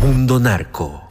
Mundo Narco.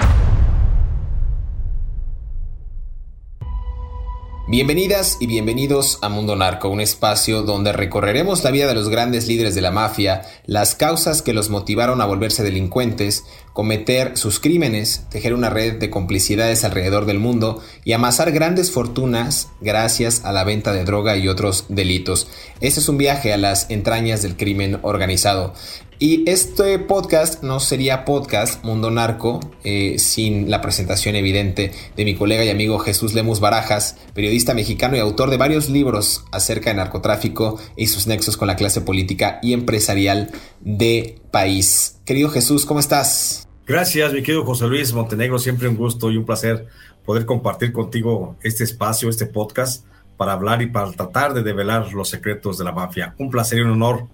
Bienvenidas y bienvenidos a Mundo Narco, un espacio donde recorreremos la vida de los grandes líderes de la mafia, las causas que los motivaron a volverse delincuentes, cometer sus crímenes, tejer una red de complicidades alrededor del mundo y amasar grandes fortunas gracias a la venta de droga y otros delitos. Este es un viaje a las entrañas del crimen organizado. Y este podcast no sería podcast Mundo Narco eh, sin la presentación evidente de mi colega y amigo Jesús Lemus Barajas, periodista mexicano y autor de varios libros acerca de narcotráfico y sus nexos con la clase política y empresarial de país. Querido Jesús, ¿cómo estás? Gracias, mi querido José Luis Montenegro. Siempre un gusto y un placer poder compartir contigo este espacio, este podcast, para hablar y para tratar de develar los secretos de la mafia. Un placer y un honor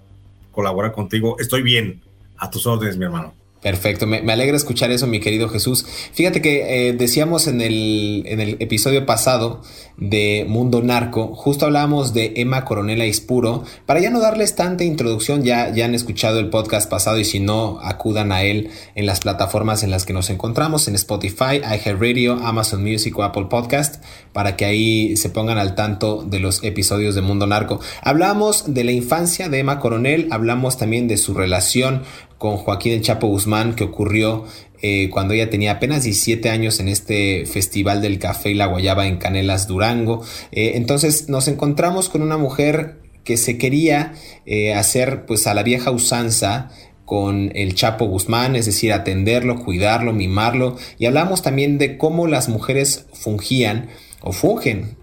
colaborar contigo. Estoy bien. A tus órdenes, mi hermano. Perfecto, me, alegra escuchar eso, mi querido Jesús. Fíjate que eh, decíamos en el, en el episodio pasado de Mundo Narco, justo hablábamos de Emma Coronela Ispuro. Para ya no darles tanta introducción, ya, ya han escuchado el podcast pasado y si no, acudan a él en las plataformas en las que nos encontramos, en Spotify, iHeartRadio, Amazon Music o Apple Podcast, para que ahí se pongan al tanto de los episodios de Mundo Narco. Hablamos de la infancia de Emma Coronel, hablamos también de su relación con Joaquín El Chapo Guzmán que ocurrió eh, cuando ella tenía apenas 17 años en este Festival del Café y la Guayaba en Canelas, Durango. Eh, entonces nos encontramos con una mujer que se quería eh, hacer pues a la vieja usanza con el Chapo Guzmán, es decir, atenderlo, cuidarlo, mimarlo. Y hablamos también de cómo las mujeres fungían o fungen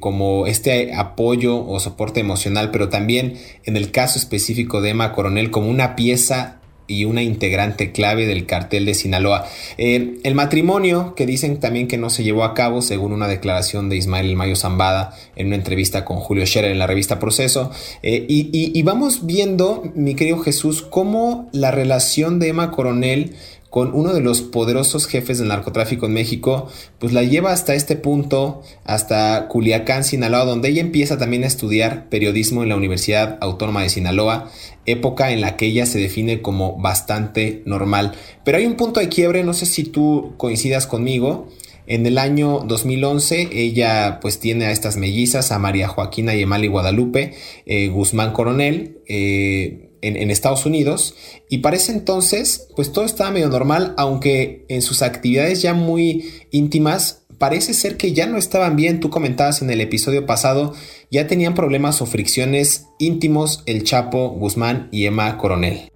como este apoyo o soporte emocional, pero también en el caso específico de Emma Coronel como una pieza y una integrante clave del cartel de Sinaloa. Eh, el matrimonio, que dicen también que no se llevó a cabo, según una declaración de Ismael El Mayo Zambada en una entrevista con Julio Scherer en la revista Proceso. Eh, y, y vamos viendo, mi querido Jesús, cómo la relación de Emma Coronel con uno de los poderosos jefes del narcotráfico en México, pues la lleva hasta este punto, hasta Culiacán, Sinaloa, donde ella empieza también a estudiar periodismo en la Universidad Autónoma de Sinaloa, época en la que ella se define como bastante normal. Pero hay un punto de quiebre, no sé si tú coincidas conmigo, en el año 2011 ella pues tiene a estas mellizas, a María Joaquina y Emali Guadalupe, eh, Guzmán Coronel, eh, en, Estados Unidos y parece entonces pues todo estaba medio normal, aunque en sus actividades ya muy íntimas parece ser que ya no estaban bien. Tú comentabas en el episodio pasado, ya tenían problemas o fricciones íntimos el Chapo, Guzmán y Emma Coronel.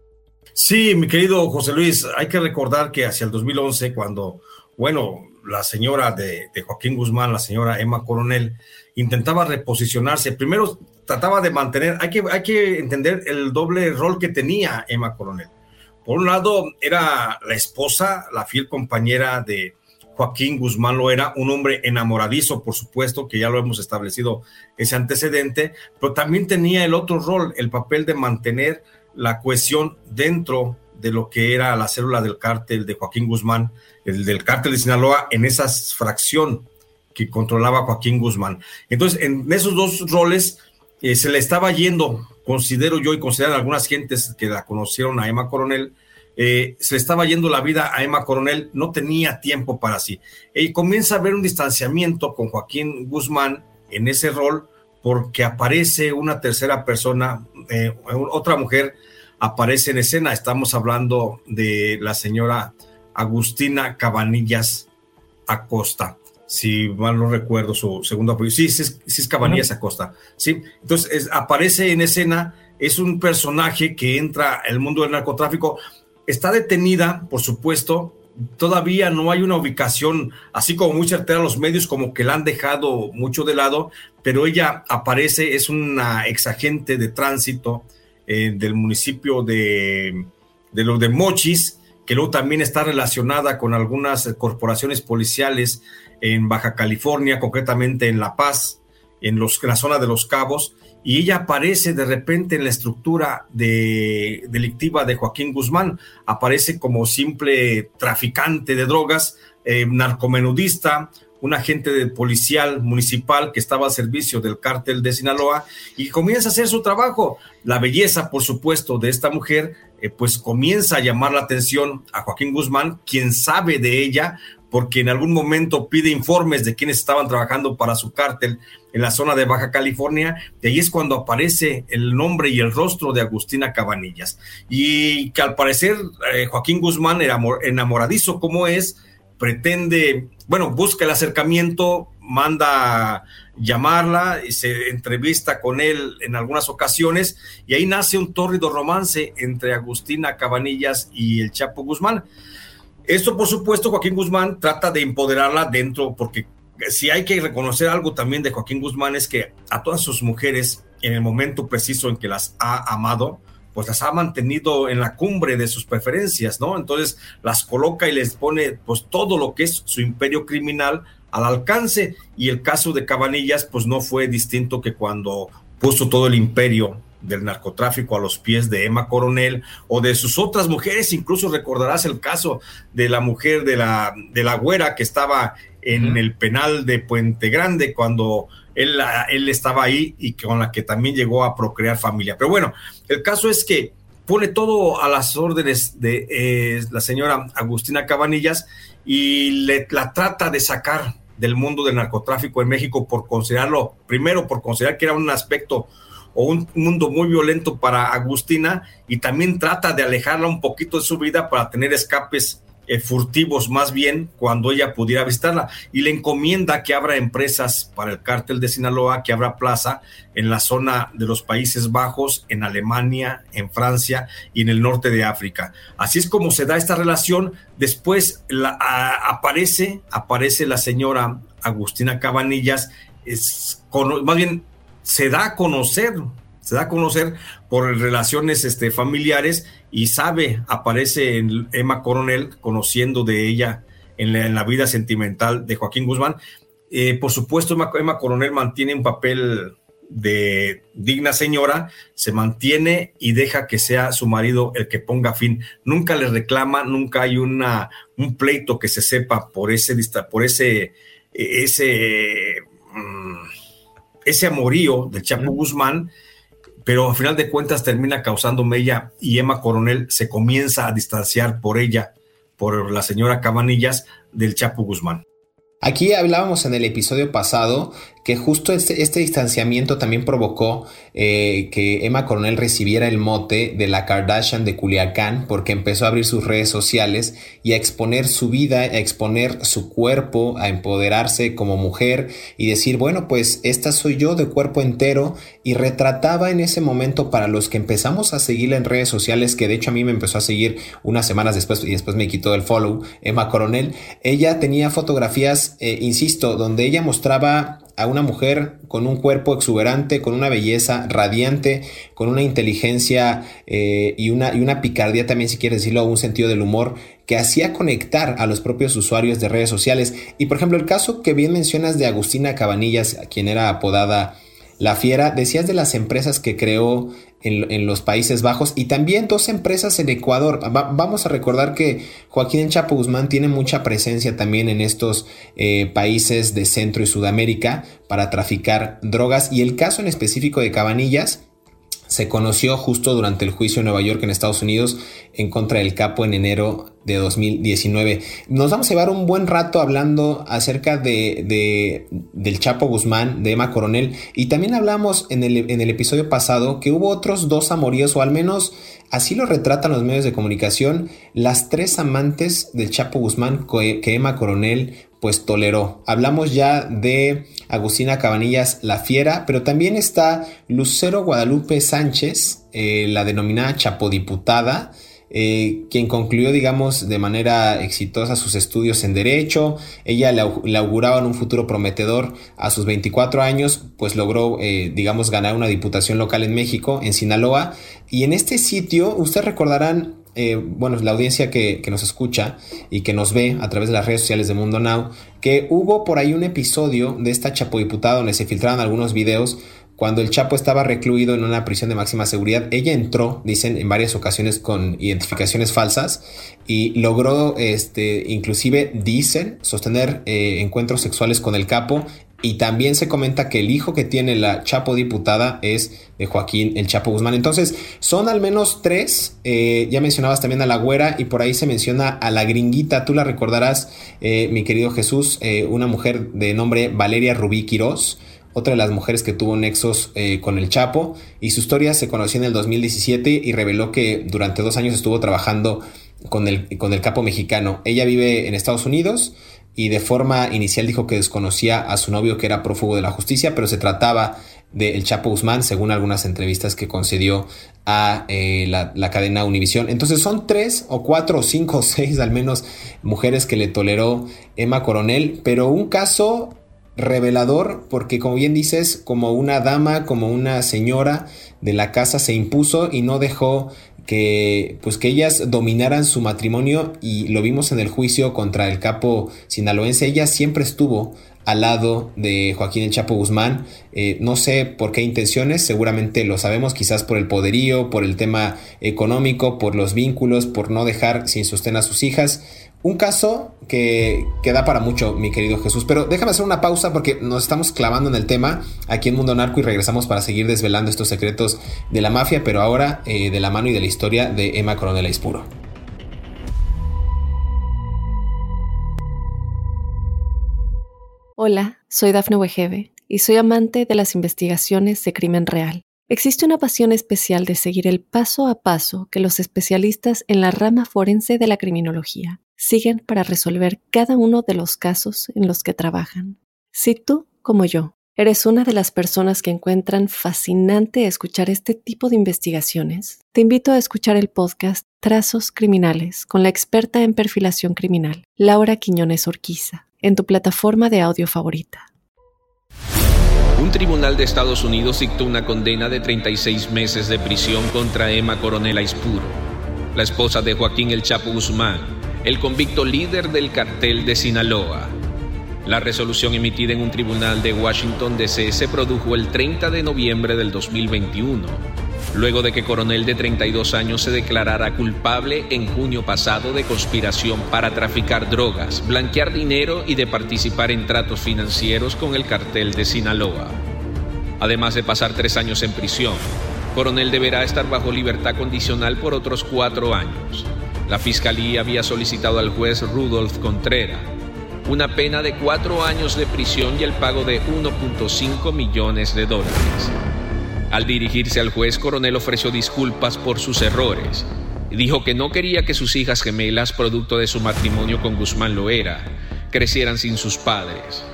Sí, mi querido José Luis, hay que recordar que hacia el 2011, cuando, bueno, la señora de, de Joaquín Guzmán, la señora Emma Coronel, intentaba reposicionarse, primero trataba de mantener, hay que, hay que entender el doble rol que tenía Emma Coronel. Por un lado, era la esposa, la fiel compañera de Joaquín Guzmán lo era, un hombre enamoradizo, por supuesto, que ya lo hemos establecido ese antecedente, pero también tenía el otro rol, el papel de mantener la cohesión dentro de lo que era la célula del cártel de Joaquín Guzmán, el del cártel de Sinaloa, en esa fracción que controlaba Joaquín Guzmán. Entonces, en esos dos roles, eh, se le estaba yendo considero yo y consideran algunas gentes que la conocieron a Emma Coronel, eh, se le estaba yendo la vida a Emma Coronel, no tenía tiempo para sí. Y comienza a haber un distanciamiento con Joaquín Guzmán en ese rol porque aparece una tercera persona, eh, otra mujer aparece en escena. Estamos hablando de la señora Agustina Cabanillas Acosta si mal no recuerdo su segundo apellido. Sí, sí, es Cabanillas Acosta. Sí, entonces aparece en escena, es un personaje que entra al mundo del narcotráfico. Está detenida, por supuesto. Todavía no hay una ubicación, así como muy certera a los medios, como que la han dejado mucho de lado, pero ella aparece, es una exagente de tránsito eh, del municipio de, de los de Mochis, que luego también está relacionada con algunas corporaciones policiales en Baja California, concretamente en La Paz, en, los, la zona de Los Cabos, y ella aparece de repente en la estructura de, delictiva de Joaquín Guzmán, aparece como simple traficante de drogas, eh, narcomenudista, un agente de policial municipal que estaba al servicio del cártel de Sinaloa y comienza a hacer su trabajo. La belleza, por supuesto, de esta mujer, eh, pues comienza a llamar la atención a Joaquín Guzmán, quien sabe de ella, porque en algún momento pide informes de quienes estaban trabajando para su cártel en la zona de Baja California, y ahí es cuando aparece el nombre y el rostro de Agustina Cabanillas. Y que al parecer eh, Joaquín Guzmán, enamoradizo como es, pretende, bueno, busca el acercamiento, manda llamarla y se entrevista con él en algunas ocasiones y ahí nace un tórrido romance entre Agustina Cabanillas y el Chapo Guzmán. Esto, por supuesto, Joaquín Guzmán trata de empoderarla dentro, porque si hay que reconocer algo también de Joaquín Guzmán es que a todas sus mujeres, en el momento preciso en que las ha amado, pues las ha mantenido en la cumbre de sus preferencias, ¿no? Entonces las coloca y les pone pues todo lo que es su imperio criminal al alcance y el caso de Cabanillas pues no fue distinto que cuando puso todo el imperio del narcotráfico a los pies de Emma Coronel o de sus otras mujeres, incluso recordarás el caso de la mujer de la, de la güera que estaba en el penal de Puente Grande cuando él, él estaba ahí y con la que también llegó a procrear familia. Pero bueno, el caso es que pone todo a las órdenes de eh, la señora Agustina Cabanillas y le, la trata de sacar del mundo del narcotráfico en México por considerarlo, primero por considerar que era un aspecto o un mundo muy violento para Agustina y también trata de alejarla un poquito de su vida para tener escapes eh, furtivos más bien cuando ella pudiera visitarla y le encomienda que abra empresas para el cártel de Sinaloa, que abra plaza en la zona de los Países Bajos, en Alemania, en Francia y en el norte de África. Así es como se da esta relación. Después aparece, aparece la señora Agustina Cabanillas, es, más bien se da a conocer, se da a conocer por relaciones este, familiares y sabe, aparece en Emma Coronel conociendo de ella en la, vida sentimental de Joaquín Guzmán. Eh, por supuesto, Emma, Coronel mantiene un papel de digna señora, se mantiene y deja que sea su marido el que ponga fin. Nunca le reclama, nunca hay una, un pleito que se sepa por ese, por ese, ese, mm, ese amorío del Chapo Guzmán, pero al final de cuentas termina causando mella y Emma Coronel se comienza a distanciar por ella, por la señora Cabanillas, del Chapo Guzmán. Aquí hablábamos en el episodio pasado que justo este, este distanciamiento también provocó eh, que Emma Coronel recibiera el mote de la Kardashian de Culiacán porque empezó a abrir sus redes sociales y a exponer su vida, a exponer su cuerpo, a empoderarse como mujer y decir, bueno, pues esta soy yo de cuerpo entero y retrataba en ese momento para los que empezamos a seguirla en redes sociales, que de hecho a mí me empezó a seguir unas semanas después y después me quitó el follow, Emma Coronel, ella tenía fotografías, eh, insisto, donde ella mostraba a una mujer con un cuerpo exuberante, con una belleza radiante, con una inteligencia eh, y, una, y una picardía también, si quieres decirlo, un sentido del humor que hacía conectar a los propios usuarios de redes sociales. Y por ejemplo, el caso que bien mencionas de Agustina Cabanillas, quien era apodada La Fiera, decías de las empresas que creó en, los Países Bajos y también dos empresas en Ecuador. vamos a recordar que Joaquín Chapo Guzmán tiene mucha presencia también en estos eh, países de Centro y Sudamérica para traficar drogas y el caso en específico de Cabanillas se conoció justo durante el juicio en Nueva York en Estados Unidos en contra del capo en enero de 2019. Nos vamos a llevar un buen rato hablando acerca de, del Chapo Guzmán, de Emma Coronel, y también hablamos en el, en el episodio pasado que hubo otros dos amoríos, o al menos así lo retratan los medios de comunicación, las tres amantes del Chapo Guzmán que Emma Coronel pues toleró. Hablamos ya de Agustina Cabanillas La Fiera, pero también está Lucero Guadalupe Sánchez, eh, la denominada Chapodiputada, eh, quien concluyó, digamos, de manera exitosa sus estudios en Derecho. Ella le, auguraba un futuro prometedor a sus 24 años, pues logró, eh, digamos, ganar una diputación local en México, en Sinaloa. Y en este sitio, ustedes recordarán, eh, bueno, la audiencia que, nos escucha y que nos ve a través de las redes sociales de Mundo Now, que hubo por ahí un episodio de esta Chapo Diputada donde se filtraron algunos videos cuando el Chapo estaba recluido en una prisión de máxima seguridad. Ella entró, dicen, en varias ocasiones con identificaciones falsas y logró, este, inclusive, dicen, sostener eh, encuentros sexuales con el capo y también se comenta que el hijo que tiene la Chapo diputada es de Joaquín el Chapo Guzmán. Entonces, son al menos tres. Eh, ya mencionabas también a la güera y por ahí se menciona a la gringuita. Tú la recordarás, eh, mi querido Jesús, eh, una mujer de nombre Valeria Rubí Quirós otra de las mujeres que tuvo nexos con el Chapo, y su historia se conoció en el 2017 y reveló que durante dos años estuvo trabajando con el, con el capo mexicano. Ella vive en Estados Unidos, y de forma inicial dijo que desconocía a su novio que era prófugo de la justicia, pero se trataba de El Chapo Guzmán, según algunas entrevistas que concedió a eh, la, cadena Univisión. Entonces son tres o cuatro o cinco o seis al menos mujeres que le toleró Emma Coronel, pero un caso revelador porque como bien dices, como una dama, como una señora de la casa se impuso y no dejó que pues que ellas dominaran su matrimonio y lo vimos en el juicio contra el capo sinaloense, ella siempre estuvo al lado de Joaquín el Chapo Guzmán, eh, no sé por qué intenciones, seguramente lo sabemos, quizás por el poderío, por el tema económico, por los vínculos, por no dejar sin sostén a sus hijas, un caso que, que, da para mucho, mi querido Jesús. Pero déjame hacer una pausa porque nos estamos clavando en el tema aquí en Mundo Narco y regresamos para seguir desvelando estos secretos de la mafia, pero ahora eh, de la mano y de la historia de Emma Coronel Ispuro. Hola, soy Dafne Wegebe y soy amante de las investigaciones de crimen real. Existe una pasión especial de seguir el paso a paso que los especialistas en la rama forense de la criminología siguen para resolver cada uno de los casos en los que trabajan. Si tú, como yo, eres una de las personas que encuentran fascinante escuchar este tipo de investigaciones, te invito a escuchar el podcast Trazos Criminales con la experta en perfilación criminal, Laura Quiñones Orquiza, en tu plataforma de audio favorita. Un tribunal de Estados Unidos dictó una condena de 36 meses de prisión contra Emma Coronel Aispuro, la esposa de Joaquín El Chapo Guzmán, el convicto líder del cartel de Sinaloa. La resolución emitida en un tribunal de Washington DC se produjo el 30 de noviembre del 2021, luego de que Coronel de 32 años se declarara culpable en junio pasado de conspiración para traficar drogas, blanquear dinero y de participar en tratos financieros con el cartel de Sinaloa. Además de pasar tres años en prisión, Coronel deberá estar bajo libertad condicional por otros cuatro años. La fiscalía había solicitado al juez Rudolf Contreras una pena de cuatro años de prisión y el pago de 1.5 millones de dólares. Al dirigirse al juez, Coronel ofreció disculpas por sus errores y dijo que no quería que sus hijas gemelas, producto de su matrimonio con Guzmán Loera, crecieran sin sus padres.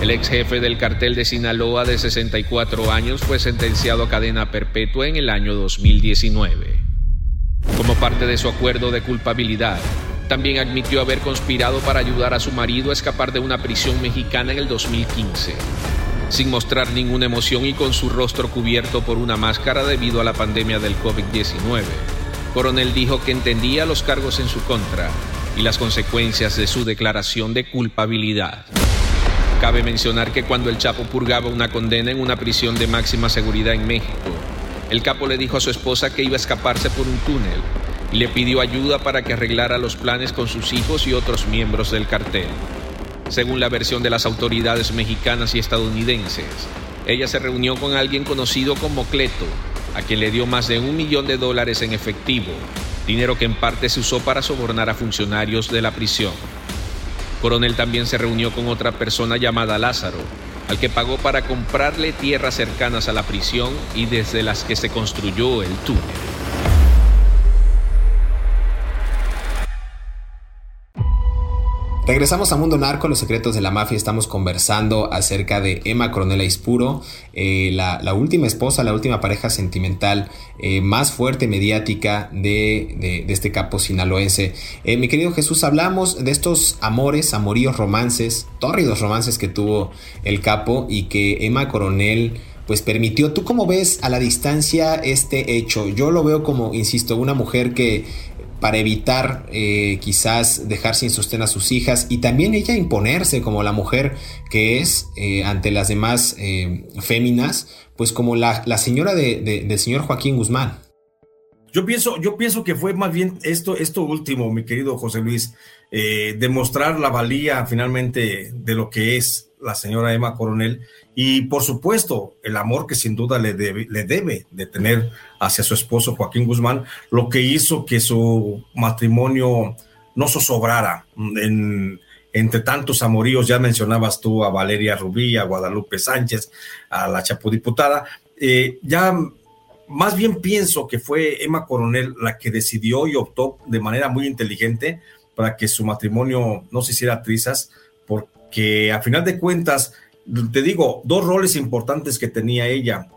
El ex jefe del cartel de Sinaloa de 64 años fue sentenciado a cadena perpetua en el año 2019. Como parte de su acuerdo de culpabilidad, también admitió haber conspirado para ayudar a su marido a escapar de una prisión mexicana en el 2015. Sin mostrar ninguna emoción y con su rostro cubierto por una máscara debido a la pandemia del COVID-19, Coronel dijo que entendía los cargos en su contra y las consecuencias de su declaración de culpabilidad. Cabe mencionar que cuando el Chapo purgaba una condena en una prisión de máxima seguridad en México, el capo le dijo a su esposa que iba a escaparse por un túnel y le pidió ayuda para que arreglara los planes con sus hijos y otros miembros del cartel. Según la versión de las autoridades mexicanas y estadounidenses, ella se reunió con alguien conocido como Cleto, a quien le dio más de un millón de dólares en efectivo, dinero que en parte se usó para sobornar a funcionarios de la prisión. Coronel también se reunió con otra persona llamada Lázaro, al que pagó para comprarle tierras cercanas a la prisión y desde las que se construyó el túnel. Regresamos a Mundo Narco, los secretos de la mafia. Estamos conversando acerca de Emma Coronel Ispuro, eh, la, última esposa, la última pareja sentimental eh, más fuerte mediática de, este capo sinaloense. Eh, mi querido Jesús, hablamos de estos amores, amoríos, romances, tórridos romances que tuvo el capo y que Emma Coronel pues permitió. ¿Tú cómo ves a la distancia este hecho? Yo lo veo como, insisto, una mujer que para evitar eh, quizás dejar sin sostén a sus hijas y también ella imponerse como la mujer que es eh, ante las demás eh, féminas, pues como la, la señora de, del señor Joaquín Guzmán. Yo pienso, yo pienso que fue más bien esto, esto último, mi querido José Luis, demostrar la valía finalmente de lo que es la señora Emma Coronel y por supuesto el amor que sin duda le debe, le debe de tener hacia su esposo Joaquín Guzmán, lo que hizo que su matrimonio no zozobrara en, entre tantos amoríos, ya mencionabas tú a Valeria Rubí, a Guadalupe Sánchez, a la chapudiputada, eh, ya más bien pienso que fue Emma Coronel la que decidió y optó de manera muy inteligente para que su matrimonio no se hiciera trizas, porque a final de cuentas, te digo, dos roles importantes que tenía ella.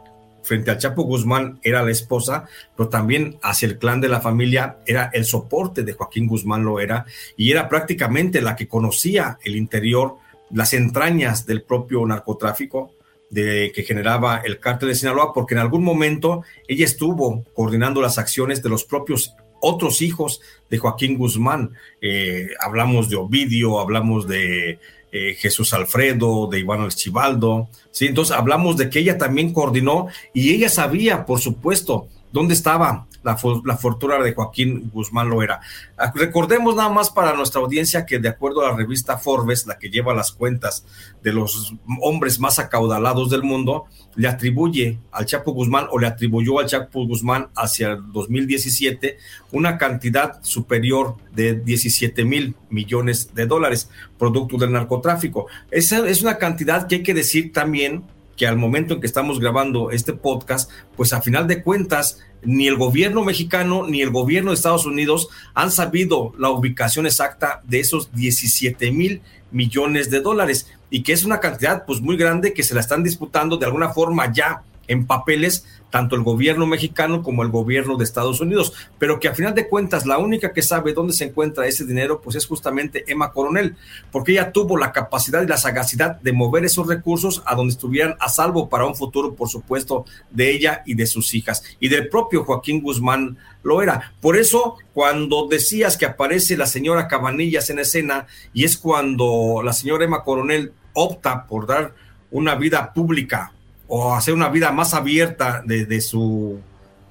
Frente al Chapo Guzmán era la esposa, pero también hacia el clan de la familia era el soporte de Joaquín Guzmán lo era, y era prácticamente la que conocía el interior, las entrañas del propio narcotráfico de, que generaba el cártel de Sinaloa, porque en algún momento ella estuvo coordinando las acciones de los propios otros hijos de Joaquín Guzmán. Eh, hablamos de Ovidio, hablamos de eh, Jesús Alfredo, de Iván Archibaldo, ¿sí? Entonces hablamos de que ella también coordinó y ella sabía, por supuesto, dónde estaba la, fortuna de Joaquín Guzmán Loera. Ah, recordemos nada más para nuestra audiencia que de acuerdo a la revista Forbes, la que lleva las cuentas de los hombres más acaudalados del mundo, le atribuye al Chapo Guzmán o le atribuyó al Chapo Guzmán hacia el 2017 una cantidad superior de 17 mil millones de dólares, producto del narcotráfico. Esa es una cantidad que hay que decir también que al momento en que estamos grabando este podcast, pues a final de cuentas, ni el gobierno mexicano ni el gobierno de Estados Unidos han sabido la ubicación exacta de esos 17 mil millones de dólares y que es una cantidad pues muy grande que se la están disputando de alguna forma ya en papeles tanto el gobierno mexicano como el gobierno de Estados Unidos, pero que a final de cuentas la única que sabe dónde se encuentra ese dinero pues es justamente Emma Coronel, porque ella tuvo la capacidad y la sagacidad de mover esos recursos a donde estuvieran a salvo para un futuro, por supuesto, de ella y de sus hijas y del propio Joaquín Guzmán lo era. Por eso, cuando decías que aparece la señora Cabanillas en escena y es cuando la señora Emma Coronel opta por dar una vida pública o hacer una vida más abierta de, su,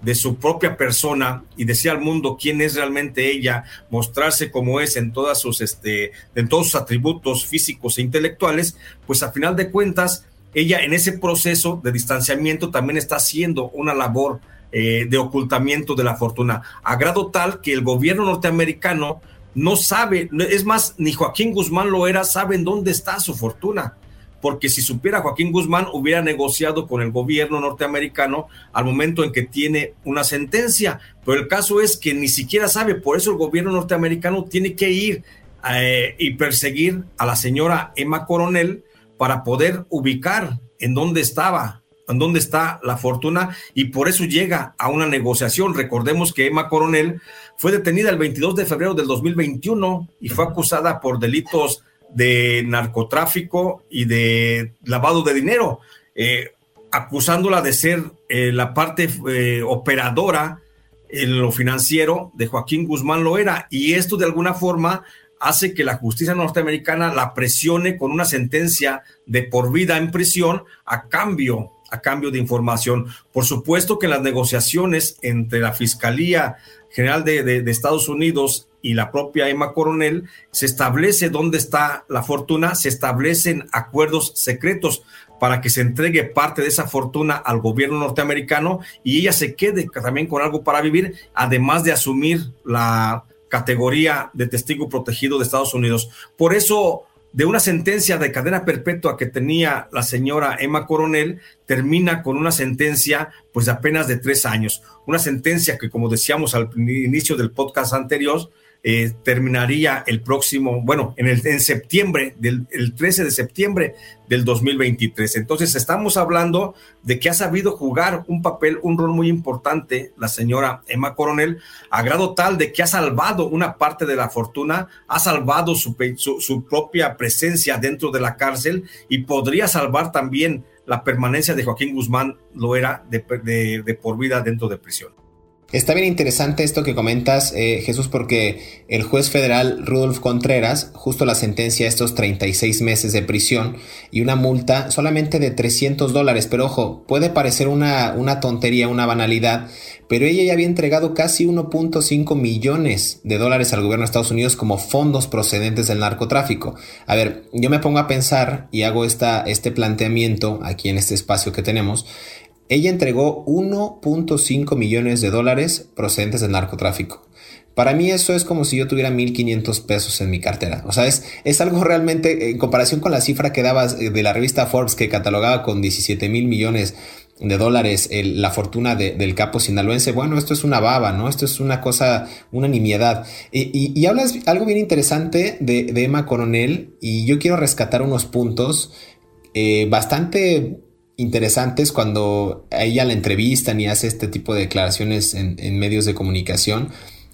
de su propia persona y decir al mundo quién es realmente ella, mostrarse como es en todas sus este en todos sus atributos físicos e intelectuales, pues a final de cuentas ella en ese proceso de distanciamiento también está haciendo una labor eh, de ocultamiento de la fortuna, a grado tal que el gobierno norteamericano no sabe, es más, ni Joaquín Guzmán lo era, saben dónde está su fortuna porque si supiera Joaquín Guzmán hubiera negociado con el gobierno norteamericano al momento en que tiene una sentencia, pero el caso es que ni siquiera sabe, por eso el gobierno norteamericano tiene que ir eh, y perseguir a la señora Emma Coronel para poder ubicar en dónde estaba, en dónde está la fortuna y por eso llega a una negociación. Recordemos que Emma Coronel fue detenida el 22 de febrero del 2021 y fue acusada por delitos de narcotráfico y de lavado de dinero, eh, acusándola de ser eh, la parte eh, operadora en lo financiero de Joaquín Guzmán Loera. Y esto de alguna forma hace que la justicia norteamericana la presione con una sentencia de por vida en prisión a cambio a cambio de información. Por supuesto que las negociaciones entre la Fiscalía General de Estados Unidos y la propia Emma Coronel, se establece dónde está la fortuna, se establecen acuerdos secretos, para que se entregue parte de esa fortuna al gobierno norteamericano y ella se quede también con algo para vivir, además de asumir la categoría de testigo protegido de Estados Unidos. Por eso de una sentencia de cadena perpetua que tenía la señora Emma Coronel, termina con una sentencia pues de apenas de tres años. Una sentencia que, como decíamos al inicio del podcast anterior, eh, terminaría el próximo, bueno, en, el, septiembre, del el 13 de septiembre del 2023. Entonces, estamos hablando de que ha sabido jugar un papel, un rol muy importante la señora Emma Coronel, a grado tal de que ha salvado una parte de la fortuna, ha salvado su, su, propia presencia dentro de la cárcel y podría salvar también la permanencia de Joaquín Guzmán lo era de, de por vida dentro de prisión. Está bien interesante esto que comentas, eh, Jesús, porque el juez federal Rudolf Contreras justo la sentencia estos 36 meses de prisión y una multa solamente de 300 dólares. Pero ojo, puede parecer una, una tontería, una banalidad, pero ella ya había entregado casi 1.5 millones de dólares al gobierno de Estados Unidos como fondos procedentes del narcotráfico. A ver, yo me pongo a pensar y hago esta, este planteamiento aquí en este espacio que tenemos. Ella entregó 1.5 millones de dólares procedentes del narcotráfico. Para mí eso es como si yo tuviera 1.500 pesos en mi cartera. O sea, es, es algo realmente, en comparación con la cifra que dabas eh, de la revista Forbes que catalogaba con 17 mil millones de dólares la fortuna del capo sinaloense, bueno, esto es una baba, ¿no? Esto es una cosa, una nimiedad. Y, hablas algo bien interesante de, Emma Coronel y yo quiero rescatar unos puntos eh, bastante interesantes cuando ella la entrevistan y hace este tipo de declaraciones en, medios de comunicación,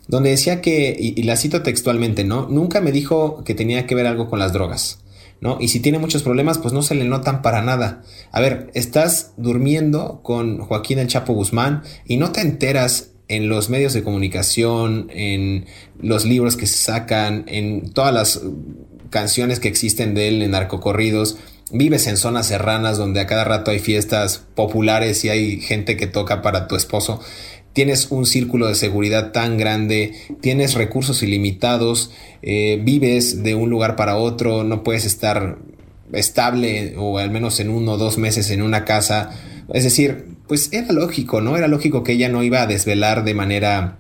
donde decía que, y, la cito textualmente, ¿no? Nunca me dijo que tenía que ver algo con las drogas. ¿No? Y si tiene muchos problemas, pues no se le notan para nada. A ver, estás durmiendo con Joaquín el Chapo Guzmán y no te enteras en los medios de comunicación, en los libros que se sacan, en todas las canciones que existen de él en narcocorridos, vives en zonas serranas donde a cada rato hay fiestas populares y hay gente que toca para tu esposo, tienes un círculo de seguridad tan grande, tienes recursos ilimitados, eh, vives de un lugar para otro, no puedes estar estable o al menos en uno o dos meses en una casa. Es decir, pues era lógico, ¿no? Era lógico que ella no iba a desvelar de manera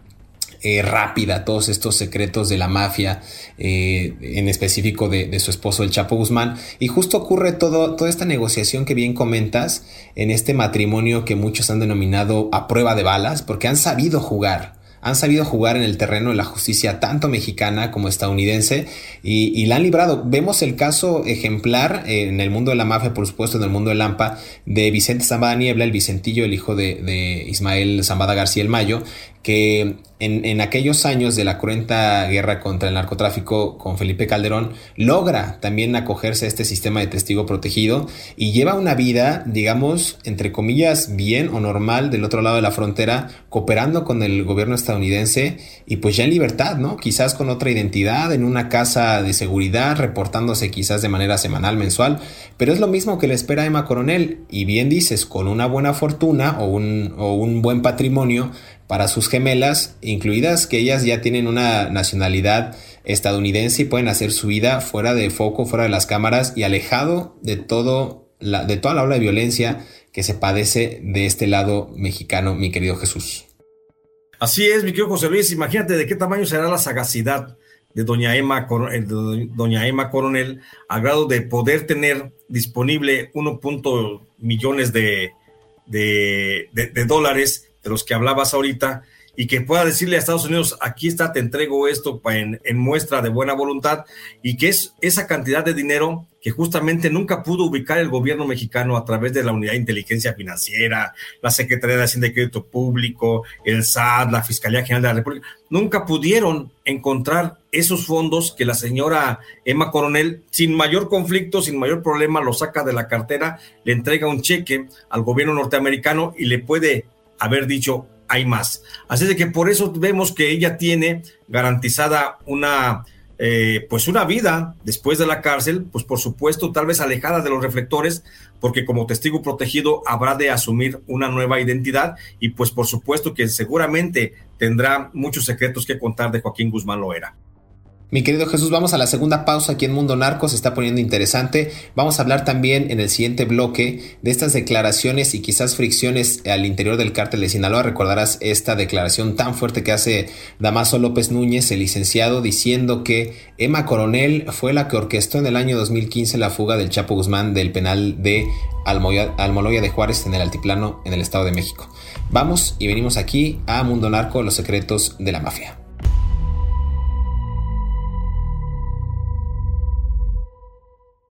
eh, rápida todos estos secretos de la mafia, eh, en específico de, su esposo el Chapo Guzmán. Y justo ocurre todo, toda esta negociación que bien comentas en este matrimonio que muchos han denominado a prueba de balas, porque han sabido jugar han sabido jugar en el terreno de la justicia tanto mexicana como estadounidense y, la han librado. Vemos el caso ejemplar en el mundo de la mafia, por supuesto, en el mundo del Lampa, de Vicente Zambada Niebla, el Vicentillo, el hijo de, de Ismael Zambada García el Mayo, que en, aquellos años de la cruenta guerra contra el narcotráfico con Felipe Calderón, logra también acogerse a este sistema de testigo protegido y lleva una vida, digamos, entre comillas, bien o normal del otro lado de la frontera, cooperando con el gobierno estadounidense y pues ya en libertad, ¿no? Quizás con otra identidad, en una casa de seguridad, reportándose quizás de manera semanal, mensual, pero es lo mismo que le espera a Emma Coronel y bien dices, con una buena fortuna o un, o un buen patrimonio, para sus gemelas, incluidas que ellas ya tienen una nacionalidad estadounidense y pueden hacer su vida fuera de foco, fuera de las cámaras y alejado de todo la, de toda la ola de violencia que se padece de este lado mexicano, mi querido Jesús. Así es, mi querido José Luis, imagínate de qué tamaño será la sagacidad de doña Emma, eh, doña Emma Coronel, a grado de poder tener disponible 1. millones de, de, de dólares de los que hablabas ahorita, y que pueda decirle a Estados Unidos, aquí está, te entrego esto en, muestra de buena voluntad, y que es esa cantidad de dinero que justamente nunca pudo ubicar el gobierno mexicano a través de la Unidad de Inteligencia Financiera, la Secretaría de Hacienda y Crédito Público, el SAT, la Fiscalía General de la República, nunca pudieron encontrar esos fondos que la señora Emma Coronel, sin mayor conflicto, sin mayor problema, lo saca de la cartera, le entrega un cheque al gobierno norteamericano y le puede haber dicho hay más. Así de que por eso vemos que ella tiene garantizada una, eh, pues una vida después de la cárcel, pues por supuesto tal vez alejada de los reflectores, porque como testigo protegido habrá de asumir una nueva identidad y pues por supuesto que seguramente tendrá muchos secretos que contar de Joaquín Guzmán Loera. Mi querido Jesús, vamos a la segunda pausa aquí en Mundo Narco, se está poniendo interesante. Vamos a hablar también en el siguiente bloque de estas declaraciones y quizás fricciones al interior del cártel de Sinaloa. Recordarás esta declaración tan fuerte que hace Damaso López Núñez, el licenciado, diciendo que Emma Coronel fue la que orquestó en el año 2015 la fuga del Chapo Guzmán del penal de Almoloya de Juárez en el Altiplano en el Estado de México. Vamos y venimos aquí a Mundo Narco, los secretos de la mafia.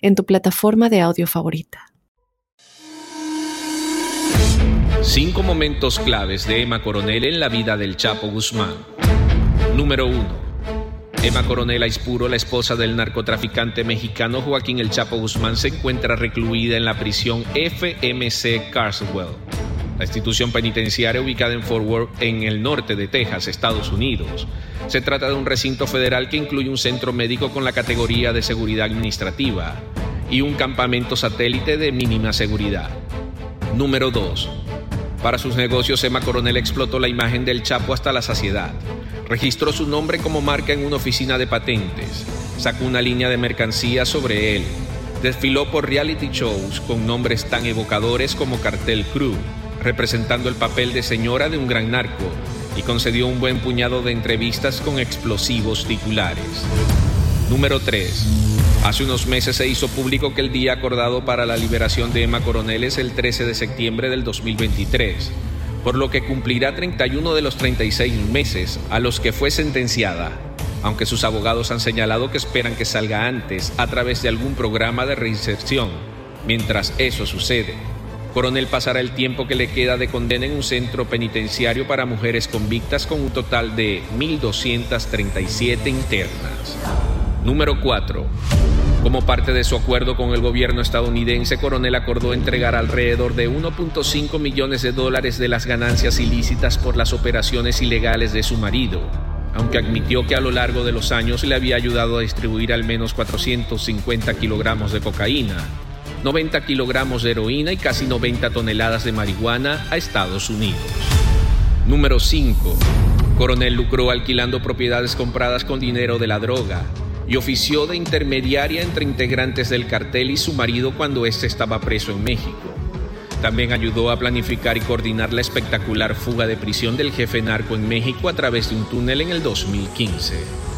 en tu plataforma de audio favorita. Cinco momentos claves de Emma Coronel en la vida del Chapo Guzmán. Número 1. Emma Coronel Aispuro, la esposa del narcotraficante mexicano Joaquín El Chapo Guzmán, se encuentra recluida en la prisión FMC Carswell, la institución penitenciaria ubicada en Fort Worth, en el norte de Texas, Estados Unidos. Se trata de un recinto federal que incluye un centro médico con la categoría de seguridad administrativa y un campamento satélite de mínima seguridad. Número 2. Para sus negocios, Emma Coronel explotó la imagen del Chapo hasta la saciedad. Registró su nombre como marca en una oficina de patentes. Sacó una línea de mercancías sobre él. Desfiló por reality shows con nombres tan evocadores como Cartel Crew, representando el papel de señora de un gran narco y concedió un buen puñado de entrevistas con explosivos titulares. Número 3. Hace unos meses se hizo público que el día acordado para la liberación de Emma Coronel es el 13 de septiembre del 2023, por lo que cumplirá 31 de los 36 meses a los que fue sentenciada, aunque sus abogados han señalado que esperan que salga antes a través de algún programa de reinserción. Mientras eso sucede, Coronel pasará el tiempo que le queda de condena en un centro penitenciario para mujeres convictas con un total de 1.237 internas. Número 4. Como parte de su acuerdo con el gobierno estadounidense, Coronel acordó entregar alrededor de 1.5 millones de dólares de las ganancias ilícitas por las operaciones ilegales de su marido, aunque admitió que a lo largo de los años le había ayudado a distribuir al menos 450 kilogramos de cocaína 90 kilogramos de heroína y casi 90 toneladas de marihuana a Estados Unidos. Número 5. Coronel lucró alquilando propiedades compradas con dinero de la droga y ofició de intermediaria entre integrantes del cartel y su marido cuando éste estaba preso en México. También ayudó a planificar y coordinar la espectacular fuga de prisión del jefe narco en México a través de un túnel en el 2015.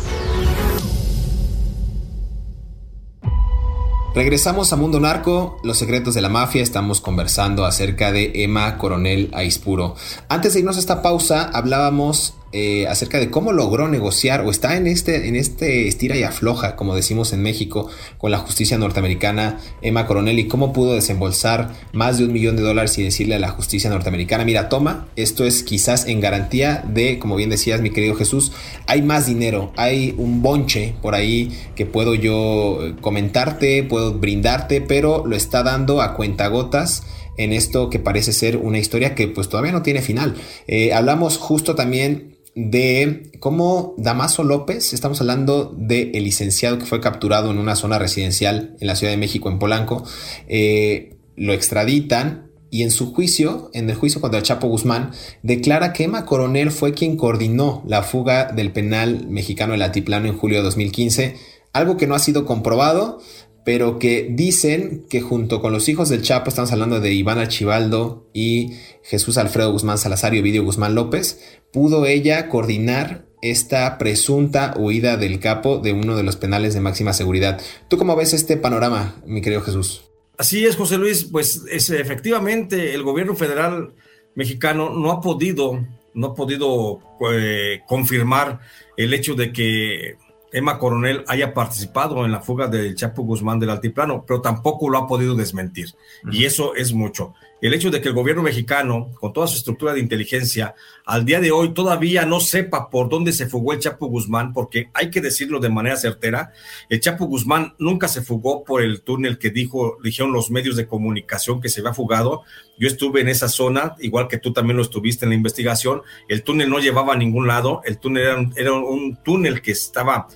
Regresamos a Mundo Narco, los secretos de la mafia, estamos conversando acerca de Emma Coronel Aispuro. Antes de irnos a esta pausa, hablábamos eh, acerca de cómo logró negociar o está en este, en este estira y afloja, como decimos en México, con la justicia norteamericana, Emma Coronel, y cómo pudo desembolsar más de un millón de dólares y decirle a la justicia norteamericana, mira, toma, esto es quizás en garantía de, como bien decías, mi querido Jesús, hay más dinero, hay un bonche por ahí que puedo yo eh, comentarte, puedo brindarte, pero lo está dando a cuentagotas en esto que parece ser una historia que pues todavía no tiene final. Eh, hablamos justo también de cómo Damaso López, estamos hablando del el licenciado que fue capturado en una zona residencial en la Ciudad de México, en Polanco, eh, lo extraditan y en su juicio, en el juicio contra el Chapo Guzmán, declara que Emma Coronel fue quien coordinó la fuga del penal mexicano del Altiplano en julio de 2015, algo que no ha sido comprobado, pero que dicen que junto con los hijos del Chapo, estamos hablando de Iván Archibaldo y Jesús Alfredo Guzmán Salazar y Ovidio Guzmán López, pudo ella coordinar esta presunta huida del capo de uno de los penales de máxima seguridad. ¿Tú cómo ves este panorama, mi querido Jesús? Así es, José Luis, pues es, efectivamente el gobierno federal mexicano no ha podido, no ha podido eh, confirmar el hecho de que Emma Coronel haya participado en la fuga del Chapo Guzmán del Altiplano, pero tampoco lo ha podido desmentir. Y eso es mucho. El hecho de que el gobierno mexicano, con toda su estructura de inteligencia, al día de hoy todavía no sepa por dónde se fugó el Chapo Guzmán, porque hay que decirlo de manera certera, el Chapo Guzmán nunca se fugó por el túnel que dijo, dijeron los medios de comunicación que se había fugado. Yo estuve en esa zona, igual que tú también lo estuviste en la investigación. El túnel no llevaba a ningún lado, el túnel era era un túnel que estaba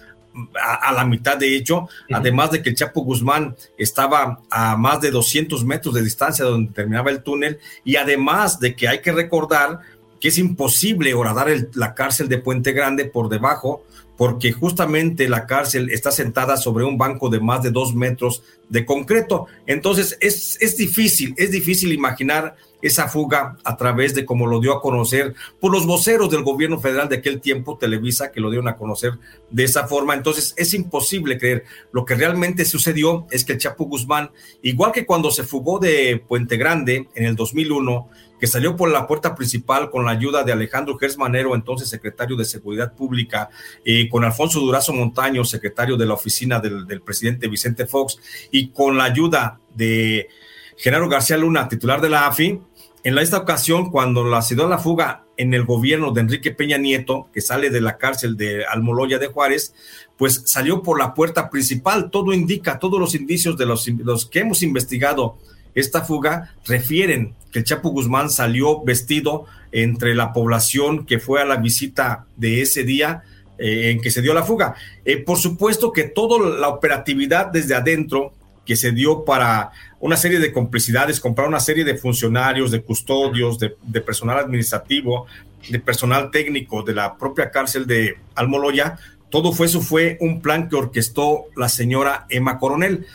a, la mitad de hecho, además de que el Chapo Guzmán estaba a más de 200 metros de distancia donde terminaba el túnel, y además de que hay que recordar que es imposible horadar la cárcel de Puente Grande por debajo, porque justamente la cárcel está sentada sobre un banco de más de dos metros de concreto. Entonces es, es difícil, es difícil imaginar esa fuga a través de como lo dio a conocer por los voceros del gobierno federal de aquel tiempo, Televisa, que lo dieron a conocer de esa forma. Entonces es imposible creer. Lo que realmente sucedió es que el Chapo Guzmán, igual que cuando se fugó de Puente Grande en el 2001, que salió por la puerta principal con la ayuda de Alejandro Gersmanero, entonces secretario de Seguridad Pública, y con Alfonso Durazo Montaño, secretario de la oficina del presidente Vicente Fox, y con la ayuda de Genaro García Luna, titular de la AFI, en esta ocasión, cuando la dio la fuga en el gobierno de Enrique Peña Nieto, que sale de la cárcel de Almoloya de Juárez, pues salió por la puerta principal. Todo indica, todos los indicios de los, los que hemos investigado esta fuga refieren que el Chapo Guzmán salió vestido entre la población que fue a la visita de ese día eh, en que se dio la fuga. Eh, por supuesto que toda la operatividad desde adentro que se dio para una serie de complicidades, comprar una serie de funcionarios, de custodios, de, personal administrativo, de personal técnico de la propia cárcel de Almoloya. Todo fue eso fue un plan que orquestó la señora Emma Coronel.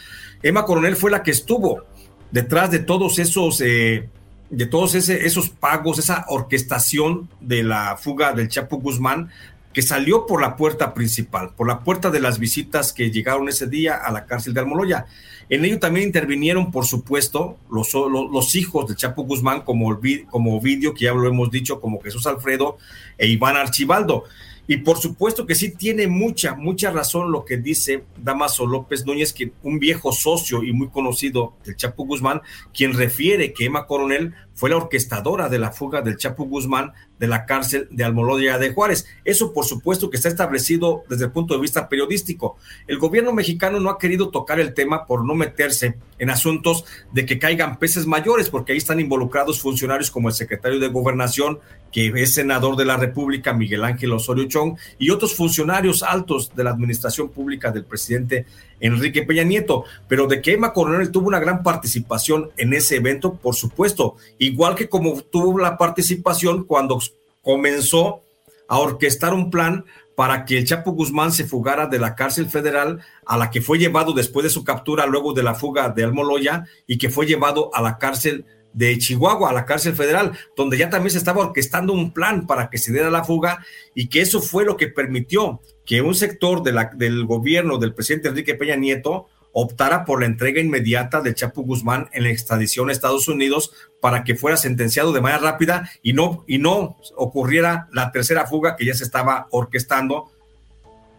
Emma Coronel fue la que estuvo detrás de todos esos, eh, de todos esos pagos, esa orquestación de la fuga del Chapo Guzmán, que salió por la puerta principal, por la puerta de las visitas que llegaron ese día a la cárcel de Almoloya. En ello también intervinieron, por supuesto, los, hijos de Chapo Guzmán, como, como Ovidio, que ya lo hemos dicho, como Jesús Alfredo e Iván Archibaldo. Y por supuesto que sí tiene mucha, mucha razón lo que dice Damaso López Núñez, que un viejo socio y muy conocido del Chapo Guzmán, quien refiere que Emma Coronel fue la orquestadora de la fuga del Chapo Guzmán de la cárcel de Almoloya de Juárez. Eso, por supuesto, que está establecido desde el punto de vista periodístico. El gobierno mexicano no ha querido tocar el tema por no meterse en asuntos de que caigan peces mayores, porque ahí están involucrados funcionarios como el secretario de Gobernación, que es senador de la República, Miguel Ángel Osorio Chong, y otros funcionarios altos de la administración pública del presidente Enrique Peña Nieto, pero de que Emma Coronel tuvo una gran participación en ese evento, por supuesto, igual que como tuvo la participación cuando comenzó a orquestar un plan para que el Chapo Guzmán se fugara de la cárcel federal a la que fue llevado después de su captura, luego de la fuga de Almoloya, y que fue llevado a la cárcel de Chihuahua, a la cárcel federal, donde ya también se estaba orquestando un plan para que se diera la fuga y que eso fue lo que permitió que un sector de la, del gobierno del presidente Enrique Peña Nieto optara por la entrega inmediata de Chapo Guzmán en la extradición a Estados Unidos para que fuera sentenciado de manera rápida y no, y no ocurriera la tercera fuga que ya se estaba orquestando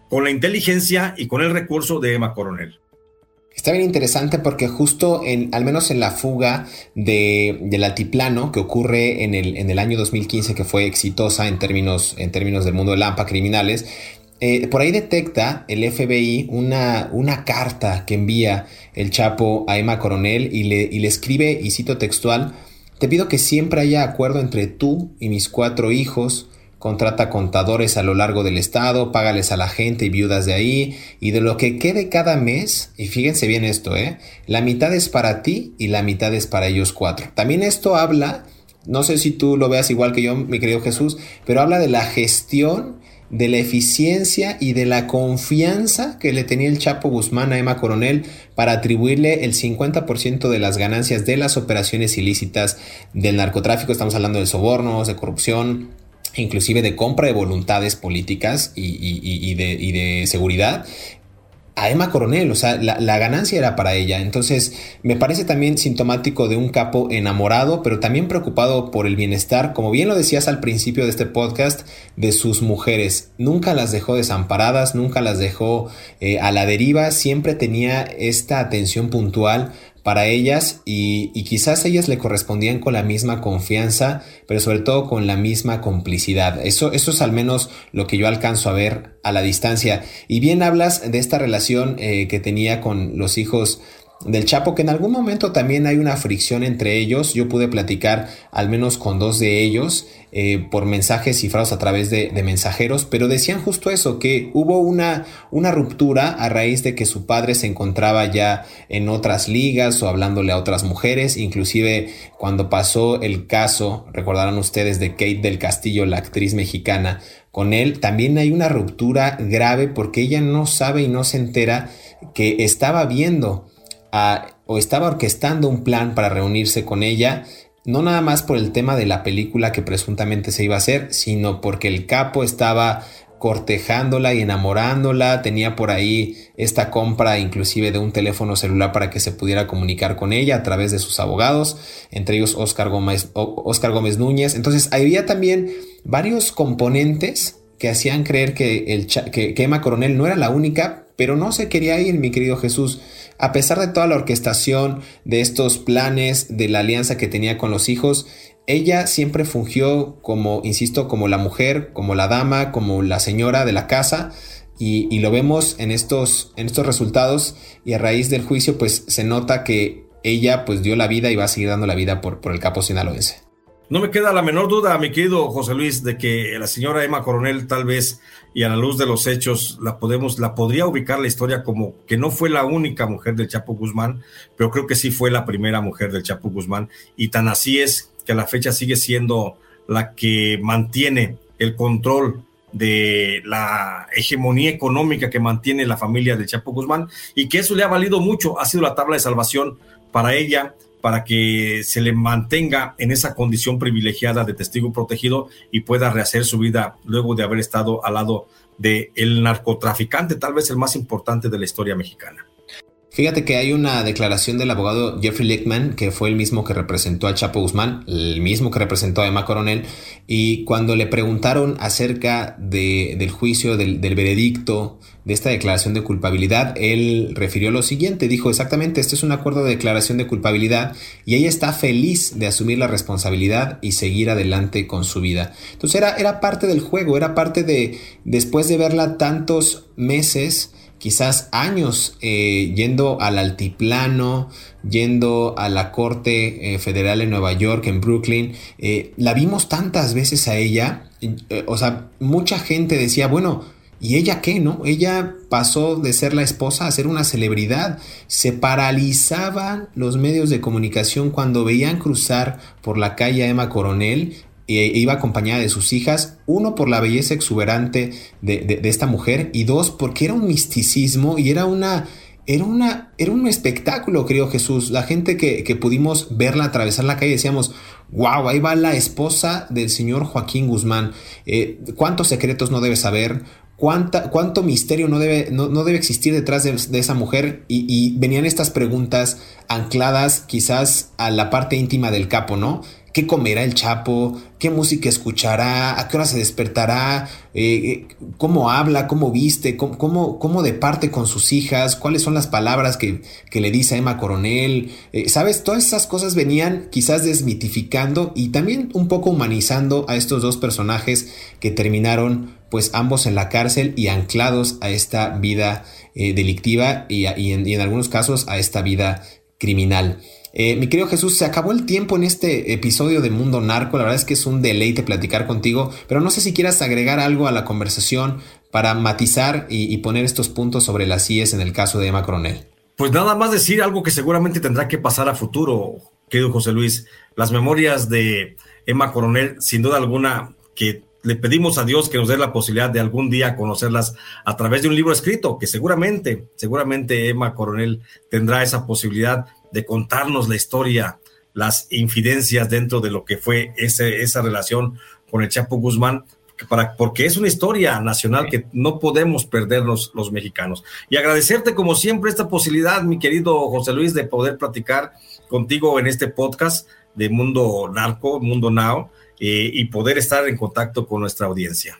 con la inteligencia y con el recurso de Emma Coronel. Está bien interesante porque justo en, al menos en la fuga de, del altiplano que ocurre en el, en el año 2015, que fue exitosa en términos, en términos del mundo de Lampa criminales, eh, por ahí detecta el FBI una, una, carta que envía el Chapo a Emma Coronel y le, y le escribe, y cito textual, te pido que siempre haya acuerdo entre tú y mis cuatro hijos, contrata contadores a lo largo del estado, págales a la gente y viudas de ahí, y de lo que quede cada mes, y fíjense bien esto, ¿eh? la mitad es para ti y la mitad es para ellos cuatro. También esto habla, no sé si tú lo veas igual que yo, mi querido Jesús, pero habla de la gestión de la eficiencia y de la confianza que le tenía el Chapo Guzmán a Emma Coronel para atribuirle el 50% de las ganancias de las operaciones ilícitas del narcotráfico. Estamos hablando de sobornos, de corrupción, inclusive de compra de voluntades políticas y, de, seguridad a Emma Coronel, o sea, la, ganancia era para ella. Entonces, me parece también sintomático de un capo enamorado, pero también preocupado por el bienestar, como bien lo decías al principio de este podcast, de sus mujeres. Nunca las dejó desamparadas, nunca las dejó eh, a la deriva, siempre tenía esta atención puntual para ellas y, quizás ellas le correspondían con la misma confianza, pero sobre todo con la misma complicidad. Eso, es al menos lo que yo alcanzo a ver a la distancia. Y bien hablas de esta relación eh, que tenía con los hijos del Chapo, que en algún momento también hay una fricción entre ellos. Yo pude platicar al menos con dos de ellos eh, por mensajes cifrados a través de, mensajeros, pero decían justo eso, que hubo una, una ruptura a raíz de que su padre se encontraba ya en otras ligas o hablándole a otras mujeres, inclusive cuando pasó el caso, recordarán ustedes, de Kate del Castillo, la actriz mexicana, con él, también hay una ruptura grave porque ella no sabe y no se entera que estaba viendo o estaba orquestando un plan para reunirse con ella, no nada más por el tema de la película que presuntamente se iba a hacer, sino porque el capo estaba cortejándola y enamorándola, tenía por ahí esta compra inclusive de un teléfono celular para que se pudiera comunicar con ella a través de sus abogados, entre ellos Oscar Gómez, Oscar Gómez Núñez. Entonces había también varios componentes que hacían creer que, el, que, que Emma Coronel no era la única, pero no se quería ir, mi querido Jesús. A pesar de toda la orquestación de estos planes, de la alianza que tenía con los hijos, ella siempre fungió como, insisto, como la mujer, como la dama, como la señora de la casa. Y, lo vemos en estos, en estos resultados y a raíz del juicio pues se nota que ella pues dio la vida y va a seguir dando la vida por, por el capo sinaloense. No me queda la menor duda, mi querido José Luis, de que la señora Emma Coronel tal vez y a la luz de los hechos la podemos la podría ubicar la historia como que no fue la única mujer del Chapo Guzmán, pero creo que sí fue la primera mujer del Chapo Guzmán. Y tan así es que a la fecha sigue siendo la que mantiene el control de la hegemonía económica que mantiene la familia del Chapo Guzmán y que eso le ha valido mucho, ha sido la tabla de salvación para ella para que se le mantenga en esa condición privilegiada de testigo protegido y pueda rehacer su vida luego de haber estado al lado del el narcotraficante, tal vez el más importante de la historia mexicana. Fíjate que hay una declaración del abogado Jeffrey Lickman, que fue el mismo que representó a Chapo Guzmán, el mismo que representó a Emma Coronel, y cuando le preguntaron acerca del juicio, del, del, veredicto, de esta declaración de culpabilidad, él refirió lo siguiente, dijo exactamente, este es un acuerdo de declaración de culpabilidad y ella está feliz de asumir la responsabilidad y seguir adelante con su vida. Entonces era, era parte del juego, era parte de, después de verla tantos meses, quizás años eh, yendo al altiplano, yendo a la Corte eh, Federal en Nueva York, en Brooklyn. Eh, la vimos tantas veces a ella, o sea, mucha gente decía, bueno, ¿y ella qué, no? Ella pasó de ser la esposa a ser una celebridad. Se paralizaban los medios de comunicación cuando veían cruzar por la calle a Emma Coronel e iba acompañada de sus hijas, uno por la belleza exuberante de, esta mujer y dos porque era un misticismo y era una, era una, era un espectáculo, creo Jesús. La gente que, pudimos verla atravesar la calle decíamos, wow, ahí va la esposa del señor Joaquín Guzmán. Eh, ¿Cuántos secretos no debe saber? ¿Cuánta, ¿Cuánto misterio no debe, no, debe existir detrás de, esa mujer? Y, venían estas preguntas ancladas quizás a la parte íntima del capo, ¿no? Qué comerá el Chapo, qué música escuchará, a qué hora se despertará, eh, eh, cómo habla, cómo viste, cómo, cómo, departe con sus hijas, cuáles son las palabras que, le dice a Emma Coronel. Eh, Sabes, todas esas cosas venían quizás desmitificando y también un poco humanizando a estos dos personajes que terminaron pues ambos en la cárcel y anclados a esta vida delictiva y, en, y en algunos casos a esta vida criminal. Eh, mi querido Jesús, se acabó el tiempo en este episodio de Mundo Narco. La verdad es que es un deleite platicar contigo, pero no sé si quieras agregar algo a la conversación para matizar y, poner estos puntos sobre las CIES en el caso de Emma Coronel. Pues nada más decir algo que seguramente tendrá que pasar a futuro, querido José Luis. Las memorias de Emma Coronel, sin duda alguna, que le pedimos a Dios que nos dé la posibilidad de algún día conocerlas a través de un libro escrito, que seguramente, seguramente Emma Coronel tendrá esa posibilidad de contarnos la historia, las infidencias dentro de lo que fue ese, esa relación con el Chapo Guzmán, para, porque es una historia nacional que no podemos perdernos los mexicanos. Y agradecerte como siempre esta posibilidad, mi querido José Luis, de poder platicar contigo en este podcast de Mundo Narco, Mundo Now, eh, y poder estar en contacto con nuestra audiencia.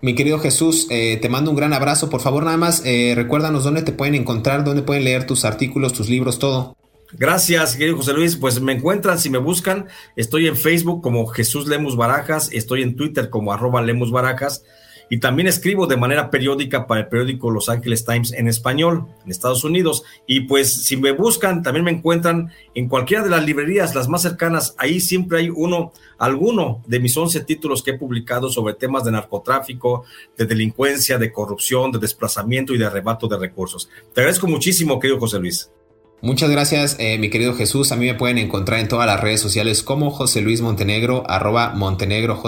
Mi querido Jesús, eh, te mando un gran abrazo. Por favor, nada más eh, recuérdanos dónde te pueden encontrar, dónde pueden leer tus artículos, tus libros, todo. Gracias, querido José Luis. Pues me encuentran, si me buscan, estoy en Facebook como Jesús Lemus Barajas, estoy en Twitter como arroba Lemus Barajas y también escribo de manera periódica para el periódico Los Angeles Times en español, en Estados Unidos. Y pues si me buscan, también me encuentran en cualquiera de las librerías, las más cercanas. Ahí siempre hay uno, alguno de mis 11 títulos que he publicado sobre temas de narcotráfico, de delincuencia, de corrupción, de desplazamiento y de arrebato de recursos. Te agradezco muchísimo, querido José Luis. Muchas gracias, eh, mi querido Jesús. A mí me pueden encontrar en todas las redes sociales como José Luis Montenegro, arroba Montenegro.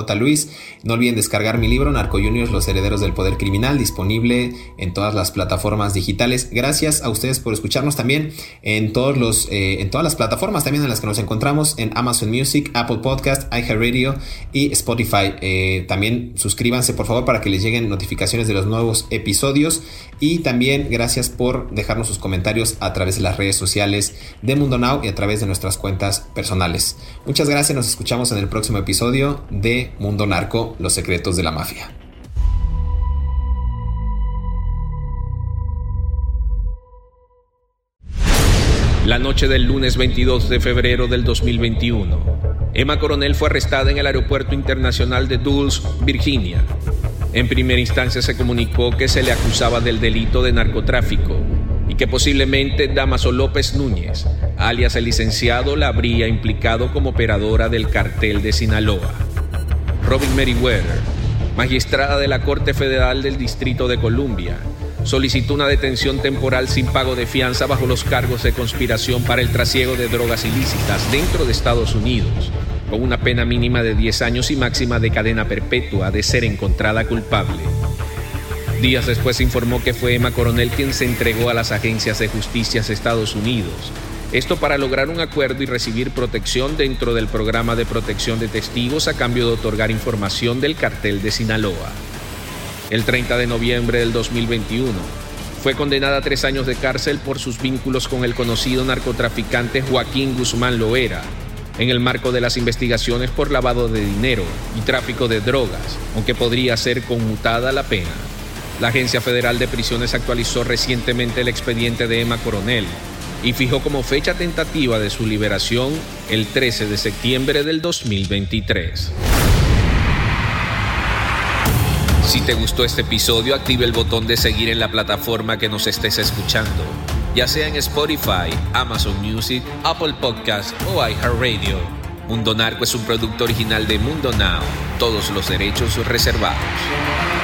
No olviden descargar mi libro Narco Juniors, Los Herederos del Poder Criminal, disponible en todas las plataformas digitales. Gracias a ustedes por escucharnos también en, todos los, eh, en todas las plataformas también en las que nos encontramos, en Amazon Music, Apple Podcast, iHeartRadio y Spotify. Eh, también suscríbanse por favor para que les lleguen notificaciones de los nuevos episodios. Y también gracias por dejarnos sus comentarios a través de las redes sociales de Mundo Now y a través de nuestras cuentas personales. Muchas gracias, nos escuchamos en el próximo episodio de Mundo Narco, los secretos de la mafia. La noche del lunes 22 de febrero del 2021, Emma Coronel fue arrestada en el Aeropuerto Internacional de Dulles, Virginia. En primera instancia se comunicó que se le acusaba del delito de narcotráfico que posiblemente Damaso López Núñez, alias el licenciado, la habría implicado como operadora del cartel de Sinaloa. Robin Meriwether, magistrada de la Corte Federal del Distrito de Columbia, solicitó una detención temporal sin pago de fianza bajo los cargos de conspiración para el trasiego de drogas ilícitas dentro de Estados Unidos con una pena mínima de 10 años y máxima de cadena perpetua de ser encontrada culpable. Días después informó que fue Emma Coronel quien se entregó a las agencias de justicia de Estados Unidos, esto para lograr un acuerdo y recibir protección dentro del programa de protección de testigos a cambio de otorgar información del cartel de Sinaloa. El 30 de noviembre del 2021, fue condenada a tres años de cárcel por sus vínculos con el conocido narcotraficante Joaquín Guzmán Loera, en el marco de las investigaciones por lavado de dinero y tráfico de drogas, aunque podría ser conmutada la pena. La Agencia Federal de Prisiones actualizó recientemente el expediente de Emma Coronel y fijó como fecha tentativa de su liberación el 13 de septiembre del 2023. Si te gustó este episodio, active el botón de seguir en la plataforma que nos estés escuchando ya sea en Spotify, Amazon Music, Apple Podcast o iHeartRadio. Mundo Narco es un producto original de Mundo Now, todos los derechos reservados.